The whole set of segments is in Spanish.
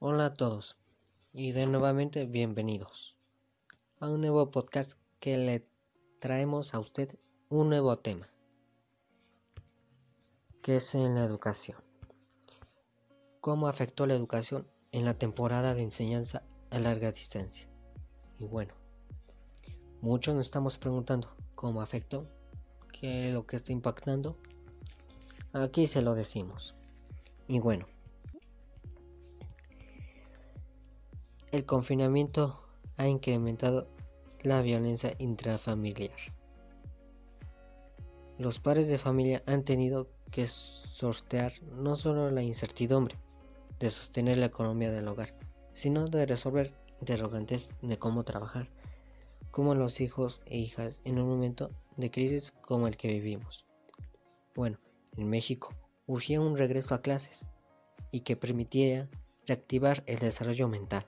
Hola a todos y de nuevamente bienvenidos a un nuevo podcast que le traemos a usted un nuevo tema que es en la educación. ¿Cómo afectó la educación en la temporada de enseñanza a larga distancia? Y bueno, muchos nos estamos preguntando cómo afectó, qué es lo que está impactando. Aquí se lo decimos. Y bueno, El confinamiento ha incrementado la violencia intrafamiliar. Los padres de familia han tenido que sortear no solo la incertidumbre de sostener la economía del hogar, sino de resolver interrogantes de cómo trabajar, como los hijos e hijas en un momento de crisis como el que vivimos. Bueno, en México urgía un regreso a clases y que permitiera reactivar el desarrollo mental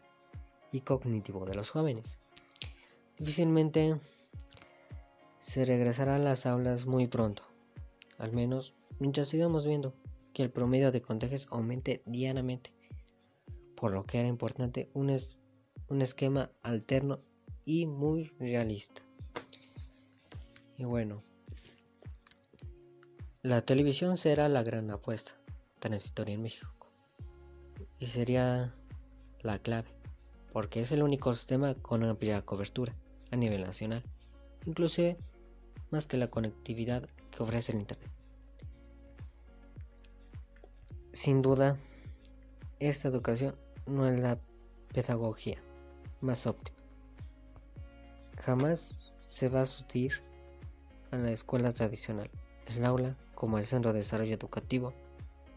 y cognitivo de los jóvenes. Difícilmente se regresará a las aulas muy pronto, al menos mientras sigamos viendo que el promedio de contagios aumente diariamente, por lo que era importante un, un esquema alterno y muy realista. Y bueno, la televisión será la gran apuesta transitoria en México y sería la clave porque es el único sistema con amplia cobertura a nivel nacional, inclusive más que la conectividad que ofrece el Internet. Sin duda, esta educación no es la pedagogía más óptima. Jamás se va a sustituir a la escuela tradicional, el aula como el centro de desarrollo educativo,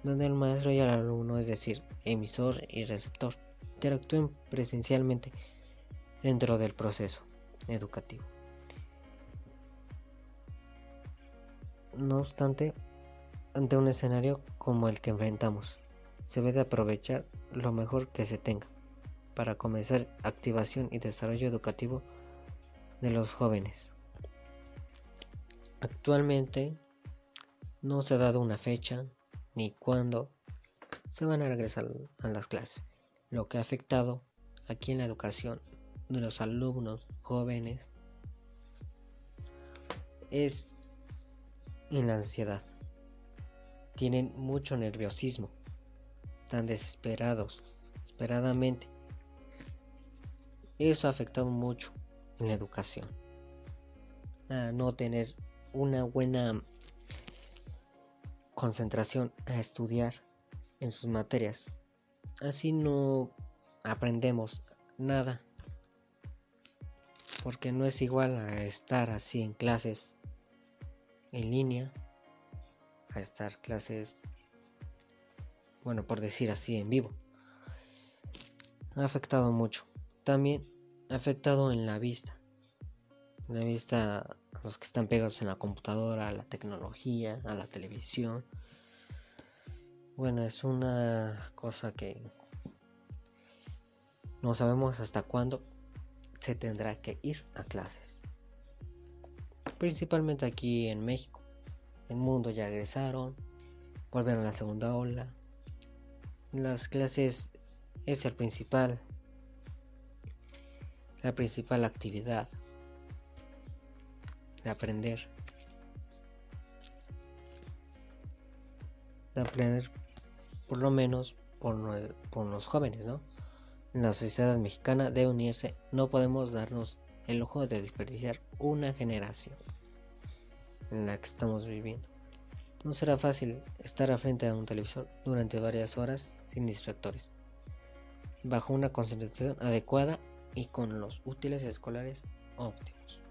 donde el maestro y el alumno, es decir, emisor y receptor, interactúen presencialmente dentro del proceso educativo. No obstante, ante un escenario como el que enfrentamos, se debe aprovechar lo mejor que se tenga para comenzar activación y desarrollo educativo de los jóvenes. Actualmente no se ha dado una fecha ni cuándo se van a regresar a las clases lo que ha afectado aquí en la educación de los alumnos jóvenes es en la ansiedad. Tienen mucho nerviosismo, están desesperados, esperadamente. Eso ha afectado mucho en la educación. A no tener una buena concentración a estudiar en sus materias así no aprendemos nada. Porque no es igual a estar así en clases en línea, a estar clases, bueno, por decir así, en vivo. Ha afectado mucho. También ha afectado en la vista. La vista los que están pegados en la computadora, a la tecnología, a la televisión. Bueno, es una cosa que no sabemos hasta cuándo se tendrá que ir a clases. Principalmente aquí en México. El mundo ya regresaron, volvieron a la segunda ola. Las clases es el principal, la principal actividad de aprender. De aprender por lo menos por, los jóvenes, ¿no? La sociedad mexicana debe unirse, no podemos darnos el lujo de desperdiciar una generación en la que estamos viviendo. No será fácil estar a frente a un televisor durante varias horas sin distractores, bajo una concentración adecuada y con los útiles escolares óptimos.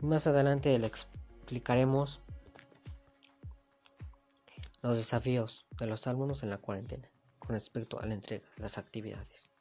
Más adelante le explicaremos los desafíos de los alumnos en la cuarentena con respecto a la entrega de las actividades.